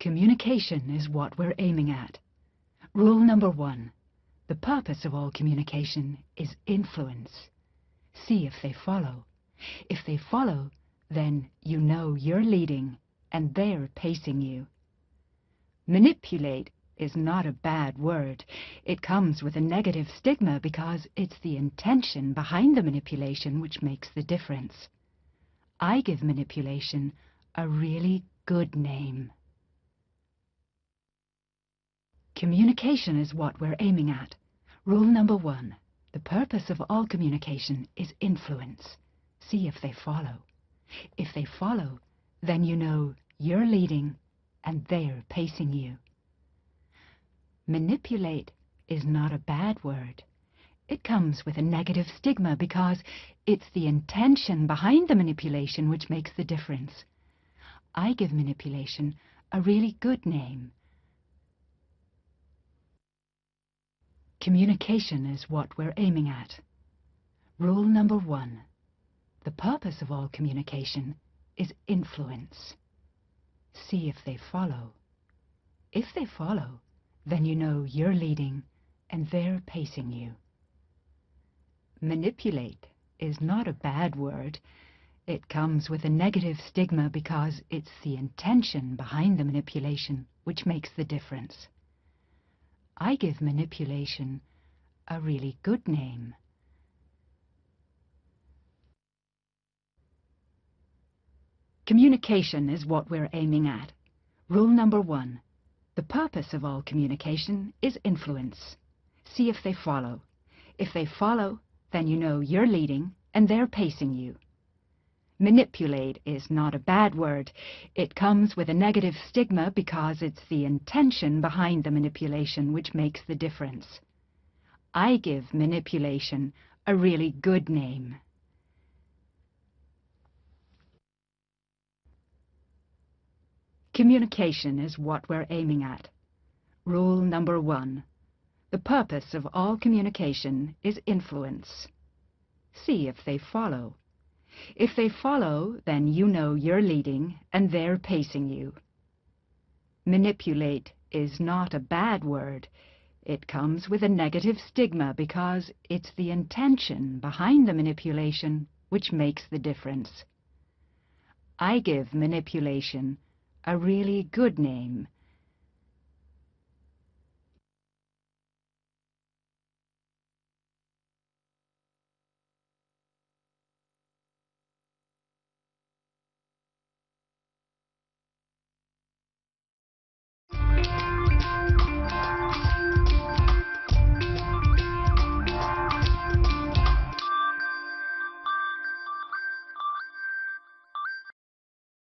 Communication is what we're aiming at. Rule number one. The purpose of all communication is influence. See if they follow. If they follow, then you know you're leading and they're pacing you. Manipulate is not a bad word. It comes with a negative stigma because it's the intention behind the manipulation which makes the difference. I give manipulation a really good name. Communication is what we're aiming at. Rule number one. The purpose of all communication is influence. See if they follow. If they follow, then you know you're leading and they're pacing you. Manipulate is not a bad word. It comes with a negative stigma because it's the intention behind the manipulation which makes the difference. I give manipulation a really good name. Communication is what we're aiming at. Rule number one. The purpose of all communication is influence. See if they follow. If they follow, then you know you're leading and they're pacing you. Manipulate is not a bad word. It comes with a negative stigma because it's the intention behind the manipulation which makes the difference. I give manipulation a really good name. Communication is what we're aiming at. Rule number one. The purpose of all communication is influence. See if they follow. If they follow, then you know you're leading and they're pacing you. Manipulate is not a bad word. It comes with a negative stigma because it's the intention behind the manipulation which makes the difference. I give manipulation a really good name. Communication is what we're aiming at. Rule number one. The purpose of all communication is influence. See if they follow. If they follow, then you know you're leading and they're pacing you. Manipulate is not a bad word. It comes with a negative stigma because it's the intention behind the manipulation which makes the difference. I give manipulation a really good name